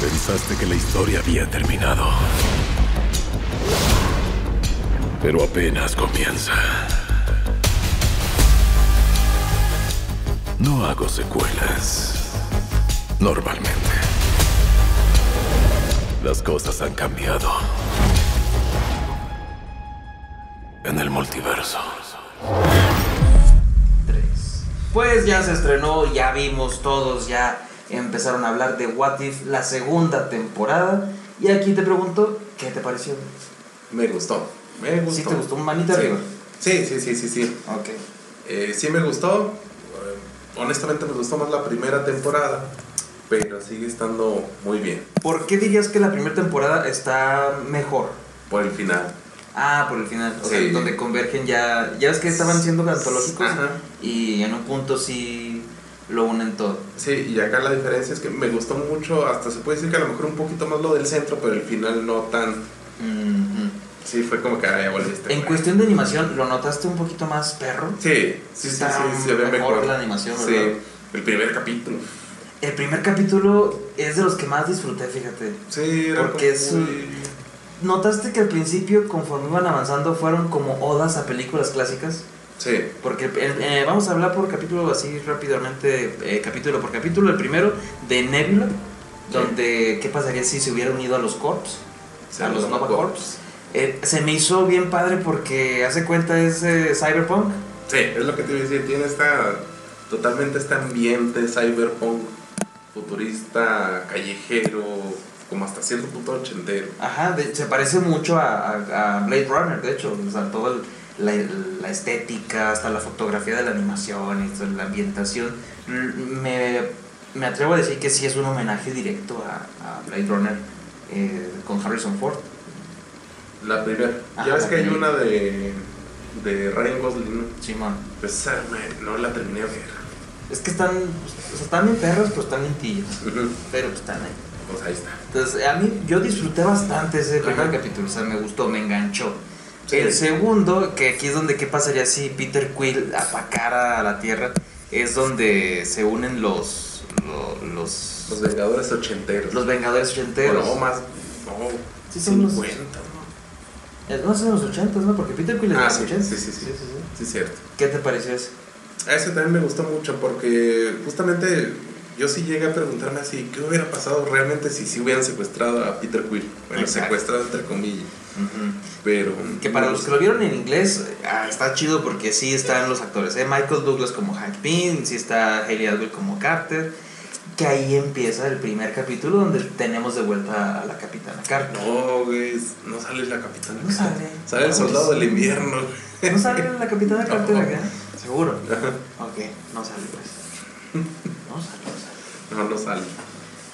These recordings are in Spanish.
Pensaste que la historia había terminado. Pero apenas comienza. No hago secuelas. Normalmente. Las cosas han cambiado. En el multiverso. Pues ya se estrenó, ya vimos todos, ya empezaron a hablar de What If, la segunda temporada. Y aquí te pregunto, ¿qué te pareció? Me gustó. Me gustó. ¿Sí te gustó? ¿Un manita Sí. arriba? Sí, sí, sí, sí, sí. Ok. Eh, sí me gustó. Eh, honestamente me gustó más la primera temporada, pero sigue estando muy bien ¿Por qué dirías que la primera temporada está mejor? por el final. Ah, por el final, o Sí. sea, donde convergen ya. Ya ves que estaban siendo antológicos Ajá. y en un punto sí lo unen todo. Sí, y acá la diferencia es que me gustó mucho, hasta se puede decir que a lo mejor un poquito más lo del centro, pero el final no tan... Mhm. Sí, fue como que ya volviste. En güey. cuestión de animación, ¿lo notaste un poquito más perro? Sí, sí, sí, sí, se ve mejor mejor. la animación, Sí, ¿verdad? el primer capítulo. El primer capítulo es de los que más disfruté, fíjate. Sí, era Porque como es muy- ¿Notaste que al principio, conforme iban avanzando, fueron como odas a películas clásicas? Sí, Porque eh, eh, vamos a hablar por capítulo así rápidamente, eh, capítulo por capítulo. El primero de Nebula, Sí. donde qué pasaría si se hubiera unido a los Corps, Sí, a los Nova Corps. Corps. Eh, se me hizo bien padre porque hace cuenta es Cyberpunk. sí, es lo que te iba a decir, tiene esta, totalmente este ambiente cyberpunk, futurista, callejero, como hasta cierto punto ochentero. Ajá, de- se parece mucho a, a- a Blade Runner, de hecho, o sea, toda el- la, la estética, hasta la fotografía de la animación, y toda la ambientación. L- Me, me atrevo a decir que sí es un homenaje directo a, a Blade Runner eh, con Harrison Ford. La primera, Ajá, ya ves que hay una de, de Ryan Gosling. Simón. Pues me- no la terminé de ver. Es que están, o sea, están bien perros, pero están lentillos. Pero están ahí. Pues ahí está. Entonces, a mí, yo disfruté bastante ese primer capítulo, o sea, me gustó, me enganchó. Sí. El segundo, que aquí es donde qué pasaría si Peter Quill atacara a la Tierra, es donde se unen los lo- los, Los Vengadores ochenteros. los Vengadores ochenteros. No, más. No, Sí, son los- 50, ¿no? Eh, No son los ochentas, ¿no? Porque Peter Quill es de Ah, los sí, ochentas. sí, sí, sí. Sí, cierto. ¿Qué te pareció ese? A ese también me gustó mucho porque justamente yo sí llegué a preguntarme así, ¿qué hubiera pasado realmente si sí hubieran secuestrado a Peter Quill? Bueno, Exacto. secuestrado entre comillas, pero... Que para los que lo vieron en inglés, ah, está chido porque sí están los actores. ¿eh? Michael Douglas como Hank Pym, sí está Haley Atwell como Carter. Que ahí empieza el primer capítulo donde tenemos de vuelta a la capitana Carter. No, güey, no sale la capitana. No sale. Sale el soldado del invierno. ¿No sale la capitana Carter No. acá? ¿Seguro? Ok, no sale pues. No sale, no. No, sale.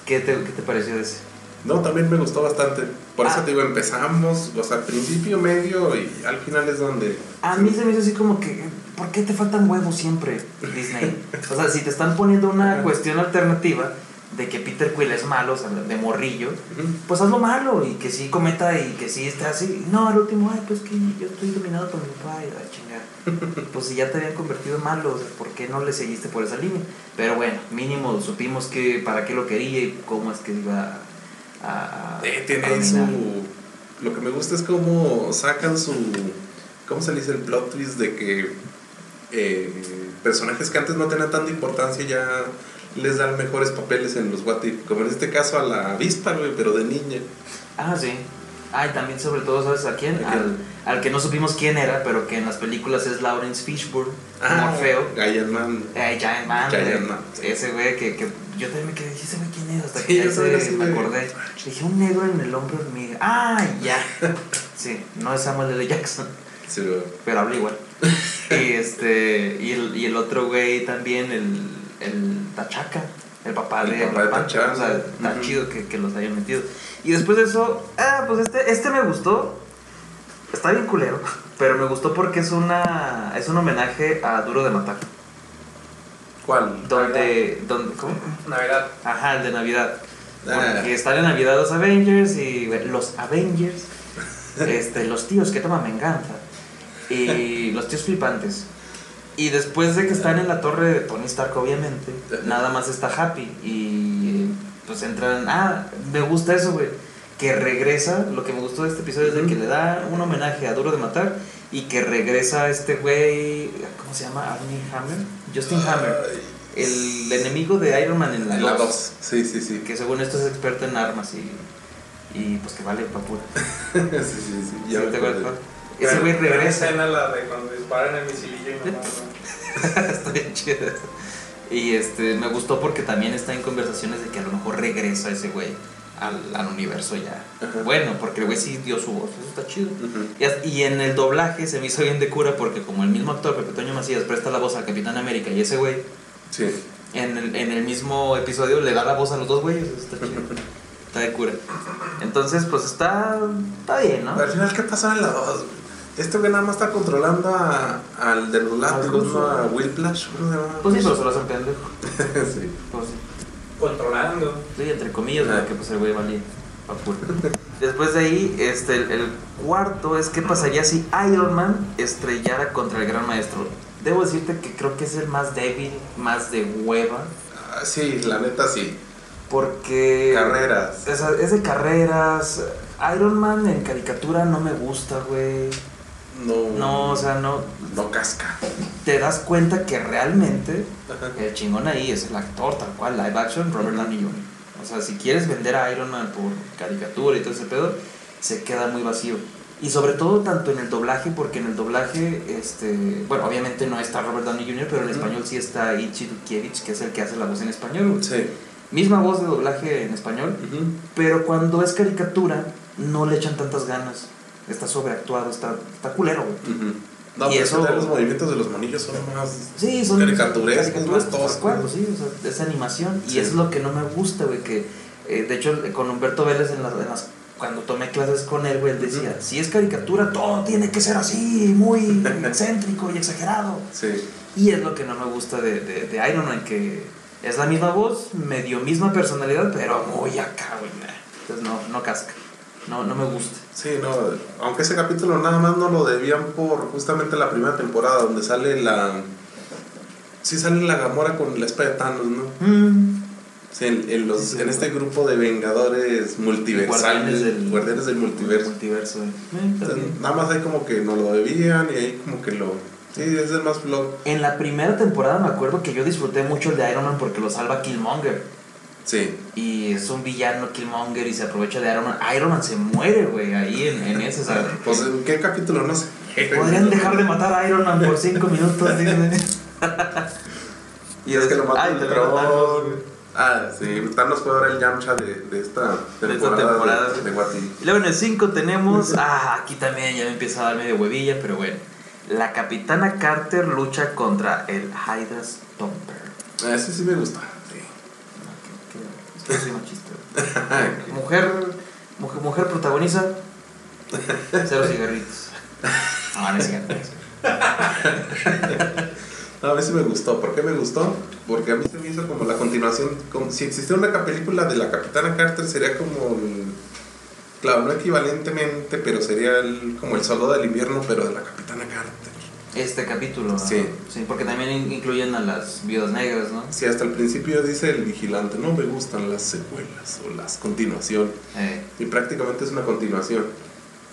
¿Qué te, qué te pareció de ese? No, también me gustó bastante. Por eso Ah. te digo, empezamos, o sea, principio, medio y al final es donde... A mí se me hizo así como que, ¿por qué te faltan huevos siempre, Disney? O sea, si te están poniendo una cuestión alternativa de que Peter Quill es malo, o sea, de morrillo, pues hazlo malo y que sí cometa y que sí esté así. No, al último, ay, pues que yo estoy dominado por mi papá y la chingada. Pues si ya te habían convertido en malo, o sea, ¿por qué no le seguiste por esa línea? Pero bueno, mínimo supimos que para qué lo quería y cómo es que iba a. a- Eh, tiene su... Lo que me gusta es cómo sacan su... ¿Cómo se le dice el plot twist de que eh, personajes que antes no tenían tanta importancia ya les dan mejores papeles en los What If? Como en este caso a la avispa, güey, pero de niña. Ah, sí. Ah, y también sobre todo, ¿sabes a quién? Al, al que no supimos quién era, pero que en las películas es Lawrence Fishburne, Morfeo. Giant Man. Eh, Giant Man, Giant Man, sí. ese güey que, que yo también me quedé, ¿y ese güey quién es? Hasta Sí, que ya se- me acordé. Dije, un negro en el hombro hormiga. ¡Ah, ya! Sí, no es Samuel L. Jackson, Sí, güey. pero habla igual. y este, y el, y el otro güey también, el, el Tachaca, el papá El de papá de T'Challa. O sea, está chido que, que los hayan metido. Y después de eso, ah, pues este, este me gustó. Está bien culero, pero me gustó porque es una es un homenaje a Duro de Matar. ¿Cuál? Donde, donde ¿cómo? Navidad. Ajá, el de Navidad. Ah. Porque están en Navidad los Avengers y los Avengers, este, los tíos que toman venganza y los tíos flipantes. Y después de que están en la torre de Tony Stark, obviamente, nada más está Happy y pues entran. Ah, me gusta eso, güey. Que regresa. Lo que me gustó de este episodio es de que le da un homenaje a Duro de Matar. Y que regresa este güey. ¿Cómo se llama? Armie Hammer. Justin Hammer. El enemigo de Iron Man en la En la 2. 2. Sí, sí, sí. Que según esto es experto en armas y. Y pues que vale pa' pura. sí, sí, sí. Ya ¿Sí te acuerdas? Ese güey Gran regresa. escena la de cuando disparan el misilillo y no está bien chido eso. Y este, me gustó porque también está en conversaciones de que a lo mejor regresa ese güey al, al universo ya. Ajá. Bueno, porque el güey sí dio su voz, eso está chido. Y, en el doblaje se me hizo bien de cura porque como el mismo actor, Pepe Toño Macías, presta la voz al Capitán América y ese güey, Sí. en el, en el mismo episodio le da la voz a los dos güeyes, eso está chido. Está de cura. Entonces, pues está, está bien, ¿no? Al final, ¿qué pasó en la 2? Este güey nada más está controlando a, al de los látigos. ¿no? A Will Plash, ¿cómo se llama? Pues sí, pero se lo hacen pendejo. sí. Pues sí. Controlando. Sí, entre comillas, porque pues el güey valía. Después de ahí, este, el, el cuarto es qué pasaría si Iron Man estrellara contra el Gran Maestro. Debo decirte que creo que es el más débil, más de hueva, Ah, sí, la neta sí. porque... Carreras. Es, es de carreras. Iron Man en caricatura no me gusta, güey. No. No, o sea, no... No casca. Te das cuenta que realmente Ajá. el chingón ahí es el actor, tal cual, live action, Robert Downey Jr. O sea, si quieres vender a Iron Man por caricatura y todo ese pedo, se queda muy vacío. Y sobre todo tanto en el doblaje, porque en el doblaje, este, bueno, obviamente no está Robert Downey Jr., pero en español sí está Ichi Dukievich, que es el que hace la voz en español. Sí. Misma voz de doblaje en español, Ujú. pero cuando es caricatura, no le echan tantas ganas. Está sobreactuado, está, está culero, güey. Ujú. No, Y pero eso- eso... los movimientos de los monillos son más. Sí, son Caricaturescos, caricaturas, más toscos. sí, o sea, es animación. Sí. Y es lo que no me gusta, güey, que eh, de hecho con Humberto Vélez en las, en las- cuando tomé clases con él, güey, él decía, Ujú. si es caricatura, todo tiene que ser así, muy excéntrico y exagerado. Sí. Y es lo que no me gusta de, de, de Iron Man, que es la misma voz, medio misma personalidad, pero muy acá, güey. Entonces no, no casca, no, no me gusta. Sí, no, aunque ese capítulo nada más no lo debían por justamente la primera temporada, donde sale la. Sí, sale la Gamora con la espada de Thanos, ¿no? Mm, Sí, en, en los, Sí, en este grupo de Vengadores multiversales, Guardianes del- Guardianes del multiverso. multiverso. Eh, está Entonces, nada más ahí como que no lo debían y ahí como que lo. Sí, es el más blog. En la primera temporada me acuerdo que yo disfruté mucho el de Iron Man porque lo salva Killmonger. Sí. Y es un villano Killmonger y se aprovecha de Iron Man. Iron Man se muere, güey, ahí en, en ese. Pues, ¿en qué capítulo? No sé. Podrían dejar de matar a Iron Man por 5 minutos. Y es que lo mata Ay, el matan. Ah, sí. Thanos fue ahora el Yamcha de, de esta De esta temporada. temporada. De, de What If. Y luego en el 5 tenemos. Ah, aquí también ya me empieza a dar medio huevilla, pero bueno. La capitana Carter lucha contra el Hydra Stomper. Ah, Ese sí me gusta. No, que soy machista. Mujer, mujer, mujer protagoniza. Cero cigarritos. No, no es cigarritos. A mí sí me gustó. ¿Por qué me gustó? Porque a mí se me hizo como la continuación. Como si existiera una película de la Capitana Carter, sería como. el- claro, no equivalentemente, pero sería el- como el soldado del invierno, pero de la Capitana Carter. Este capítulo. ¿no? Sí. Sí, porque también in- incluyen a las viudas negras, ¿no? Si hasta el principio dice el vigilante, no me gustan las secuelas o las continuación. Eh, Y prácticamente es una continuación.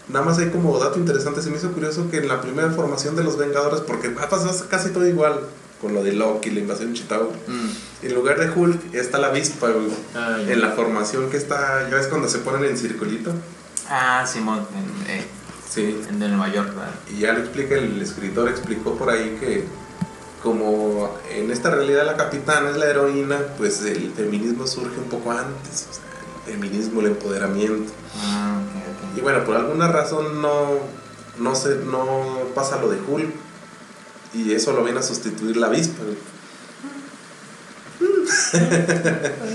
Nada más hay como dato interesante, se me hizo curioso que en la primera formación de los Vengadores, porque ha pasado casi todo igual, con lo de Loki, la invasión de Chicago, mm. en lugar de Hulk está la avispa, güey. Ah. En la formación que está, ya ves cuando se ponen en circulito. Ah, Simón, eh, Sí. en de Nueva York, ¿verdad? Y ya lo explica, el escritor explicó por ahí que como en esta realidad la capitana es la heroína, pues el feminismo surge un poco antes, o sea, el feminismo, el empoderamiento. Ah, ok, Y ok. bueno, por alguna razón no, no, se, no pasa lo de Hulk. Y eso lo viene a sustituir la avispa.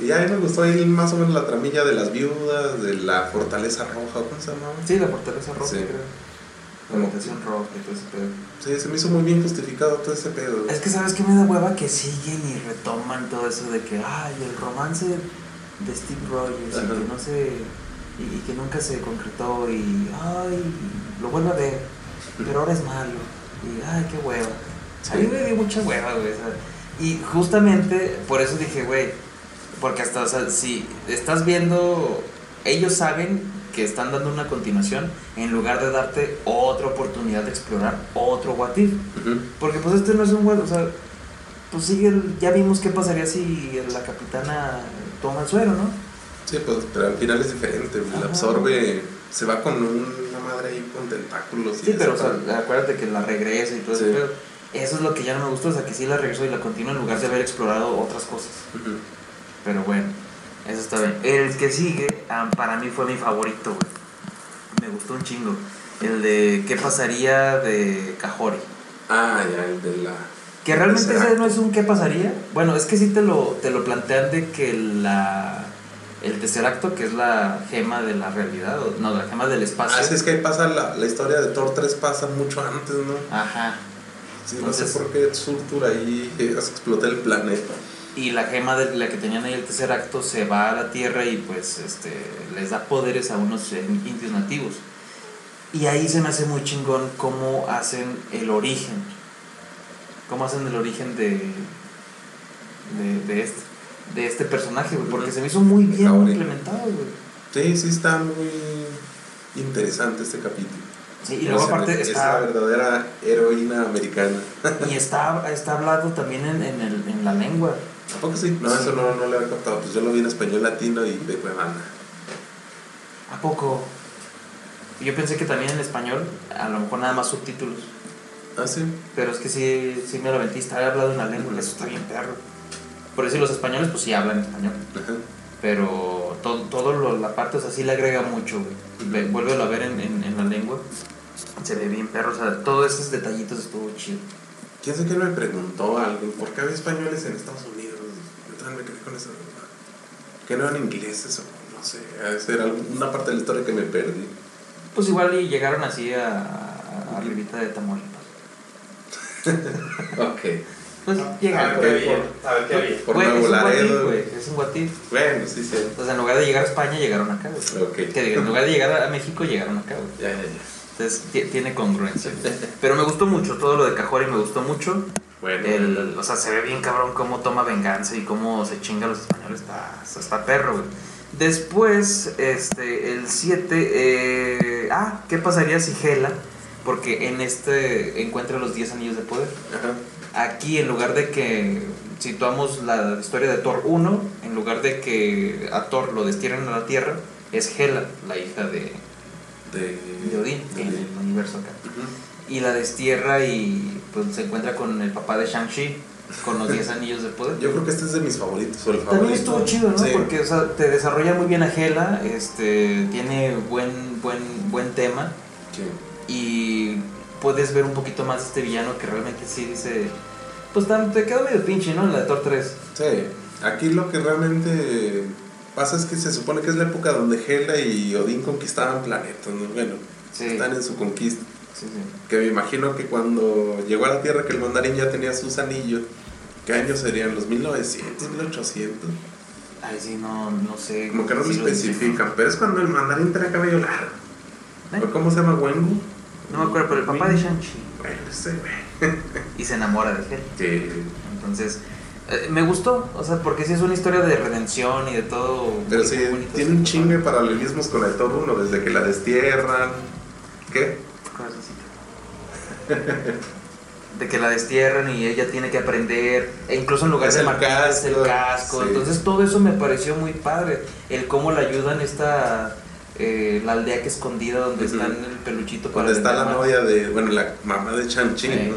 y a mí me gustó ahí más o menos la tramilla de las viudas, de la fortaleza roja, ¿cómo se llamaba? Sí, la fortaleza roja, Sí. creo. La habitación roja y todo ese pedo. Sí, se me hizo muy bien justificado todo ese pedo. Es que sabes que me da hueva que siguen y retoman todo eso de que, ay, el romance de Steve Rogers y que no se. Y, y que nunca se concretó y, ay, lo vuelvo a ver, pero ahora es malo. Y, ay, qué hueva. A mí me dio mucha hueva, güey. sea, y justamente por eso dije, güey, Porque hasta, o sea, si estás viendo, ellos saben que están dando una continuación en lugar de darte otra oportunidad de explorar otro What If. Ujú. Porque pues este no es un What o sea, pues sigue, ya vimos qué pasaría si la capitana toma el suero, ¿no? Sí, pues, pero al final es diferente. La absorbe, se va con una madre ahí con tentáculos. y Sí, pero o eso. sea, acuérdate que la regresa y todo Sí. pedo. Eso es lo que ya no me gustó, o sea, que sí la regresó y la continúa en lugar de haber explorado otras cosas. Ujú. Pero bueno, eso está bien. El que sigue, ah, para mí fue mi favorito, güey. Me gustó un chingo. El de qué pasaría de Cajori. Ah, ya, el de la. Que realmente ese no es un qué pasaría. Bueno, es que sí te lo, te lo plantean de que la el Tesseracto, que es la gema de la realidad, o, no, la gema del espacio. Ah, sí, es que ahí pasa la, la historia de Thor 3 pasa mucho antes, ¿no? Ajá. Sí, no sé por qué Surtur ahí hace explotar el planeta. Y la gema de la que tenían ahí el tercer acto se va a la tierra y pues este les da poderes a unos indios nativos. Y ahí se me hace muy chingón cómo hacen el origen. Cómo hacen el origen de de, de este de este personaje, güey, porque se me hizo muy bien implementado, güey. Sí, sí, está muy interesante este capítulo. Sí, y luego aparte es está la verdadera heroína americana. y está está hablado también en, en, el, en la lengua. ¿A poco sí? No, eso no, no lo había captado. Pues yo lo vi en español latino y de Cuevana. ¿A poco? Yo pensé que también en español, a lo mejor nada más subtítulos. Ah, sí. Pero es que sí, sí me lo aventí, está hablado en la lengua, eso está bien perro. Por eso los españoles, pues sí hablan español. Ajá. Pero todo, todo lo, la parte, o sea, sí le agrega mucho, güey. Ve- Vuélvelo a ver en, en, en la lengua. Se ve bien perro, o sea, todos esos detallitos estuvo chido. ¿Quién sé que me preguntó a alguien por qué había españoles en Estados Unidos? Me quedé con eso. Que no eran ingleses o no sé. Esa era una parte de la historia que me perdí. Pues igual y llegaron así a, a, a Rivita de Tamaulipas. Ok. Pues A llegaron. ver qué había. A ver qué había. Por es Nuevo Laredo. güey, es un guatif. Bueno, sí, sí. Entonces en lugar de llegar a España, llegaron acá, güey. Ok. Que diga, en lugar de llegar a México, llegaron acá, güey. Ya, ya, ya. Entonces ti- tiene congruencia. Pero me gustó mucho todo lo de Cajori, me gustó mucho. Bueno, El, o sea, se ve bien cabrón cómo toma venganza y cómo se chinga a los españoles. Está, está, perro, güey. Después, este, el 7. ah, ¿qué pasaría si Gela? Porque en este encuentra los 10 anillos de poder. Ajá. Aquí, en lugar de que situamos la historia de Thor 1, en lugar de que a Thor lo destierren a la tierra, es Hela, la hija de, De, de Odín, en el universo acá. Y la destierra y pues se encuentra con el papá de Shang-Chi, con los 10 anillos de poder. Yo creo que este es de mis favoritos. El favorito. También estuvo chido, ¿no? Sí. Porque o sea, te desarrolla muy bien a Hela, este, tiene buen, buen, buen tema Sí. y puedes ver un poquito más de este villano que realmente sí dice, pues te quedó medio pinche, ¿no? En la de Thor 3. Sí, aquí lo que realmente pasa es que se supone que es la época donde Hela y Odín conquistaban planetas, ¿no? Bueno, Sí. están en su conquista. Sí, sí. Que me imagino que cuando llegó a la Tierra que el mandarín ya tenía sus anillos, ¿qué años serían? ¿Los 1900, 1800? Ay, sí, no, no sé. Como que no lo especifican, pero es cuando el mandarín tenía cabello largo. ¿Eh? ¿O ¿Cómo se llama? ¿Wengu? No me acuerdo, pero el papá de Shang-Chi. Bueno, ese güey. Y se enamora de él. Sí. Entonces, eh, me gustó, o sea, porque sí es una historia de redención y de todo. Pero sí, tiene un chingo de paralelismos con el Thor 1, desde que la destierran. ¿Qué? De que la destierran y ella tiene que aprender, e incluso en lugar Es de el marcarse el casco, casco. sí. Entonces, todo eso me pareció muy padre. El cómo la ayudan esta. eh, la aldea que escondida donde Ujú. está en el peluchito Donde está la novia de, bueno, la mamá de Chan-Chi, Sí. ¿no?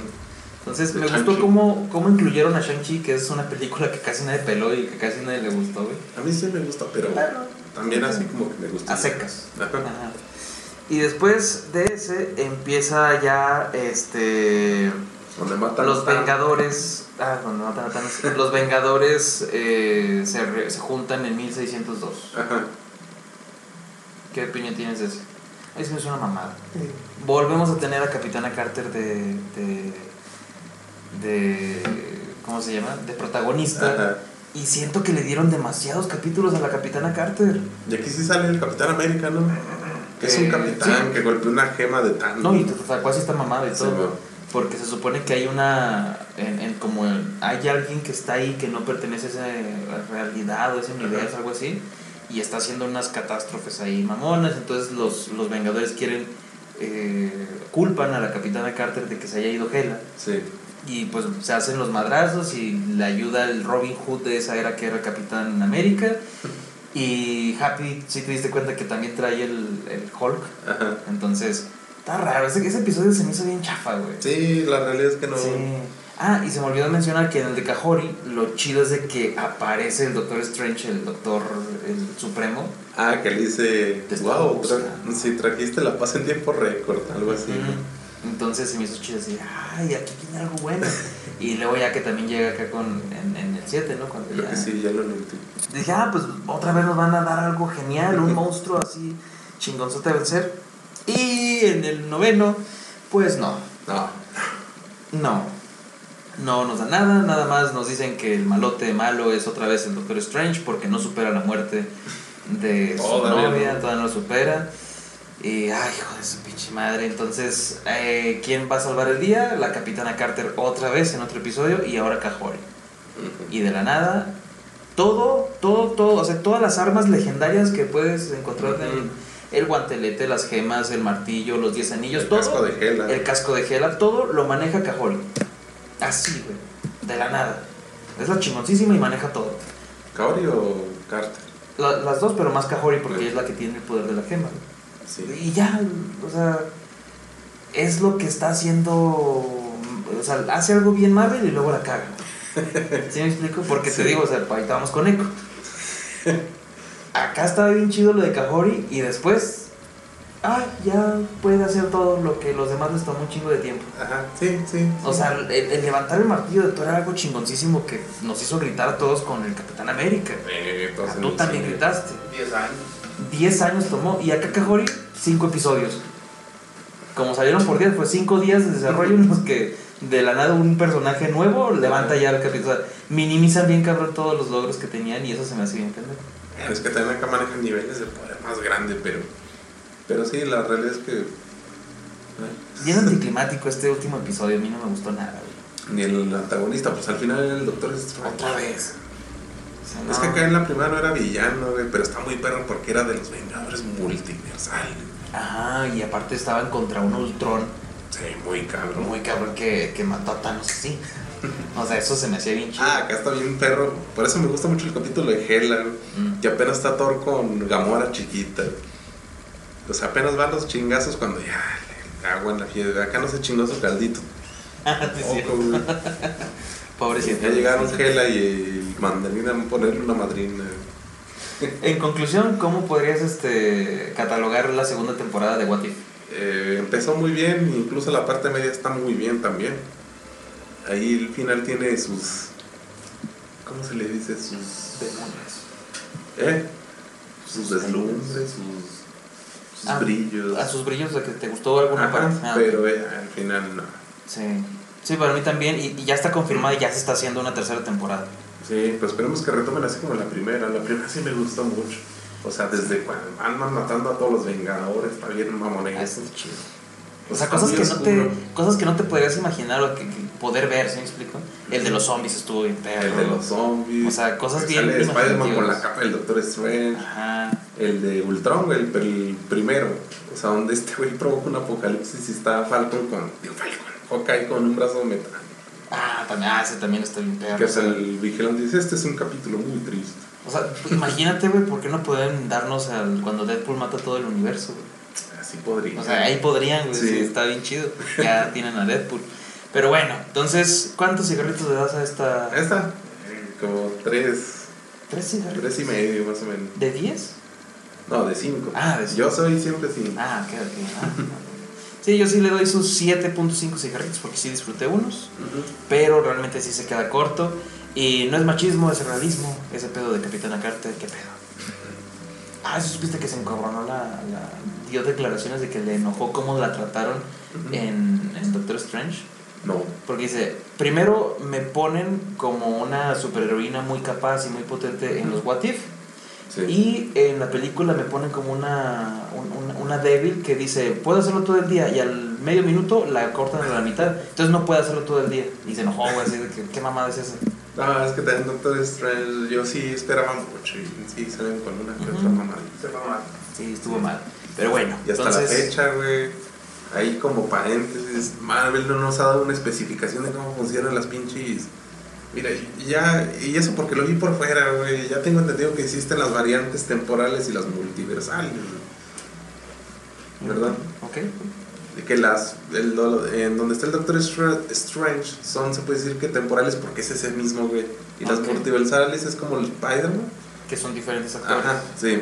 Entonces De me gustó cómo, cómo incluyeron a Shang-Chi, que es una película que casi nadie peló y que casi nadie le gustó, güey. A mí sí me gusta, pero también así como que me gusta. A secas. Ajá. Ajá. Y después de ese empieza ya este Donde matan los. Vengadores. Ah, donde matan a Thanos. Los Vengadores eh, se, re- se juntan en 1602. Ajá. ¿Qué opinión tienes de eso? Es que es una mamada. Volvemos a tener a Capitana Carter de. de. de ¿Cómo se llama? De protagonista. Ajá. Y siento que le dieron demasiados capítulos a la Capitana Carter. Y aquí sí sale el Capitán América, ¿no? Que es Eh, un capitán sí. que golpeó una gema de Thanos. No, y te sacó así esta mamada y todo. porque se supone que hay una, en, en como el- hay alguien que está ahí que no pertenece a esa realidad o ese universo, algo así, y está haciendo unas catástrofes ahí mamonas, entonces los, los Vengadores quieren, eh, culpan a la Capitana Carter de que se haya ido Hela, Sí. y pues se hacen los madrazos y le ayuda el Robin Hood de esa era que era Capitán América, y Happy, si te diste cuenta que también trae el, el Hulk, Ajá. entonces... Está raro, ese, ese episodio se me hizo bien chafa, güey. Sí, la realidad es que no. Sí. Ah, y se me olvidó mencionar que en el de Cajori lo chido es de que aparece el Doctor Strange, el Doctor el Supremo. Ah, que le dice, wow, tra buscando". si trajiste la paz en tiempo récord, algo así. Entonces se me hizo chido así, ay, aquí tiene algo bueno. y luego ya que también llega acá con, en, en 7, ¿no? Cuando Creo ya... que sí, ya lo noté. Dije, ah, pues otra vez nos van a dar algo genial, un monstruo así chingonzote a vencer. Y en el noveno, pues no. No. No. No nos da nada, nada más nos dicen que el malote malo es otra vez el Doctor Strange porque no supera la muerte de su novia, no. todavía no lo supera. Y, ay, hijo de su pinche madre. Entonces, eh, ¿quién va a salvar el día? La Capitana Carter otra vez en otro episodio y ahora Cajori. Y de la nada, todo, todo, todo, o sea, todas las armas legendarias que puedes encontrar en el guantelete, las gemas, el martillo, los 10 anillos, El todo. casco de Hela. El casco de Hela, todo lo maneja Cajori. Así, güey. De la nada. Es la chingoncísima y maneja todo. ¿Kaori o Carter? La- las dos, pero más Cajori porque Sí. es la que tiene el poder de la gema. Sí. Y ya, o sea, es lo que está haciendo. O sea, hace algo bien Marvel y luego la caga. ¿Sí me explico? Porque te digo, o sea, ahí estábamos con Echo. Acá estaba bien chido lo de Cajori y después. Ah, ya puede hacer todo lo que los demás les tomó un chingo de tiempo. Ajá, sí, sí. O sea, el, el levantar el martillo de Thor era algo chingoncísimo que nos hizo gritar a todos con el Capitán América. Eh, Ah, Tú sí. también gritaste. 10 años. 10 años tomó. Y acá Cajori, 5 episodios. Como salieron por días, pues 5 días de desarrollo en los que de la nada un personaje nuevo levanta ya el capítulo. O sea, minimizan bien cabrón todos los logros que tenían y eso se me hace bien pendejo. Es que también acá manejan niveles de poder más grande, pero. Pero sí, la realidad es que. Bien anticlimático este último episodio, a mí no me gustó nada, güey. Ni el antagonista, pues al final el doctor es. Otra vez. O sea, Es que acá en la primera no era villano, güey, pero está muy perro porque era de los Vengadores multiversal. Ajá, y aparte estaban contra un Ultron Sí, muy cabrón. muy cabrón que, que mató a Thanos así. O sea, eso se me hacía bien chido. Ah, acá está bien perro. Por eso me gusta mucho el capítulo de Hela, Mm. que apenas está Thor con Gamora chiquita. O sea, apenas van los chingazos cuando ya le agua en la fiebre. Acá no se chingó su caldito. Ah, sí. Ojo. Pobrecito. Ya llegaron Hela y el mandarín a ponerle una madrina. En conclusión, ¿cómo podrías este, catalogar la segunda temporada de What If? Eh, empezó muy bien, incluso la parte media está muy bien también. Ahí el final tiene sus. ¿Cómo se le dice? Sus. Demonios. ¿Eh? Sus deslumbres, sus. sus Ah, brillos. ¿A sus brillos de que te gustó alguna Ajá, parte? Ah, pero eh, al final no. Sí. Sí, para mí también. Y, y ya está confirmada y ya se está haciendo una tercera temporada. Sí, pues esperemos que retomen así como la primera. La primera sí me gustó mucho. O sea, desde cuando andan matando a todos los vengadores, está bien Ah, mamones. está chido. O sea, cosas que, no te, cosas que no te podrías imaginar o que, que poder ver, ¿sí me explico? El de los zombies estuvo bien perro. El de los zombies. O sea, cosas bien Sale Spider-Man con la capa del Doctor Strange. Ajá. El de Ultron, el, el primero. O sea, donde este güey provoca un apocalipsis y está Falcon con. Digo, Falcon. Hawkeye con un brazo de metal. Ah, también, ah, ese también está bien perro. Que es el vigilante dice: Este es un capítulo muy triste. O sea, imagínate, güey, ¿por qué no pueden darnos al, cuando Deadpool mata todo el universo, güey? Así podría. O sea, ahí podrían, güey, Sí. sí, está bien chido. Ya tienen a Deadpool. Pero bueno, entonces, ¿cuántos cigarritos le das a esta? Esta, como tres. ¿Tres cigarritos? Tres y medio más o menos. ¿De 10? No, de cinco. Ah, de cinco. Yo soy siempre cinco. Ah, ok, ok. Ah, sí, yo sí le doy sus 7.5 cigarritos porque sí disfruté unos, Ujú. pero realmente sí se queda corto. Y no es machismo, es realismo. Ese pedo de Capitana Carter, ¿qué pedo? Ah, ¿sí supiste que se encabronó la, la- dio declaraciones de que le enojó cómo la trataron en, en Doctor Strange. No. Porque dice, primero me ponen como una superheroína muy capaz y muy potente en los What If. Sí. Y en la película me ponen como una, un- una, una débil que dice, puedo hacerlo todo el día y al medio minuto la cortan a la mitad. Entonces no puede hacerlo todo el día. Y se enojó, güey, así de que, ¿qué mamada es esa? No, es que también Doctor Strange, yo sí esperaba mucho y sí salen con una que otra mamada. Se fue mal. Sí, estuvo mal. Pero bueno, Y hasta entonces... la fecha, güey, ahí como paréntesis, Marvel no nos ha dado una especificación de cómo funcionan las pinches. Mira, ya, y eso porque lo vi por fuera, güey. Ya tengo entendido que existen las variantes temporales y las multiversales. ¿verdad? Ok. Que las, el en donde está el Doctor Stra- Strange son, se puede decir que temporales porque es ese mismo, güey. Y las multiversales es como el Spider-Man. Que son diferentes actores. Ajá, sí.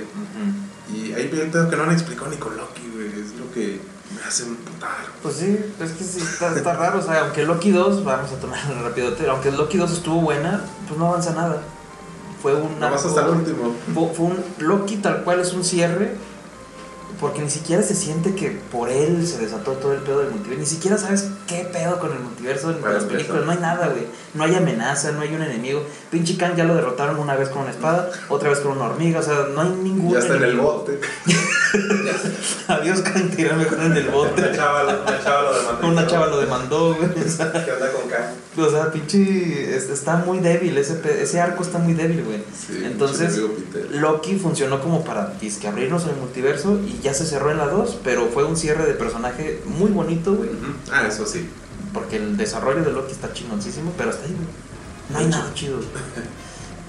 Y ahí tengo que no han explicado ni con Loki, güey. Es lo que me hace un putar. Pues sí, es que sí, está, está raro. O sea, aunque Loki 2, vamos a tomarlo rápido, aunque Loki 2 estuvo buena, pues no avanza nada. Fue un. Nada más hasta el último. Fue, fue un Loki tal cual es un cierre. Porque ni siquiera se siente que por él se desató todo el pedo del multiverso. Ni siquiera sabes qué pedo con el multiverso en las películas. No hay nada, güey. No hay amenaza, no hay un enemigo. Pinche Khan ya lo derrotaron una vez con una espada, otra vez con una hormiga. O sea, no hay ningún. Ya está en el bote. Adiós, Khan, tira mejor en el bote. Una chava, lo- una chava lo demandó. Una chava lo demandó, güey. O sea, ¿Qué onda con Khan? o sea, pinche. es- Está muy débil. Ese, arco está muy débil, güey. Sí, Entonces. Loki funcionó como para disque abrirnos el multiverso y ya se cerró en la 2, pero fue un cierre de personaje muy bonito, güey. Ah, eso sí. Porque el desarrollo de Loki está chingoncísimo, pero hasta ahí, güey. No hay nada chido.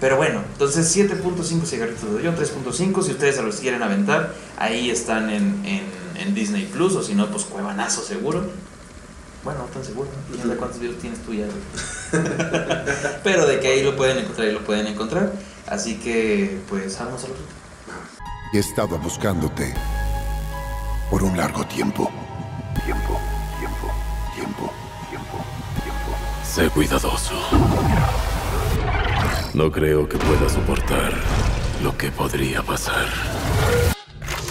Pero bueno, entonces 7.5 cigarritos de yo, 3.5. Si ustedes se los quieren aventar, ahí están en, en, en Disney Plus, o si no, pues cuevanazo seguro. Bueno, no tan seguro, ¿no? Sé cuántos videos tienes tú ya. Pero de que ahí lo pueden encontrar, ahí lo pueden encontrar. Así que, pues, vamos a lo He estado buscándote por un largo tiempo. Tiempo, tiempo, tiempo, tiempo, tiempo. Sé cuidadoso. No creo que pueda soportar lo que podría pasar.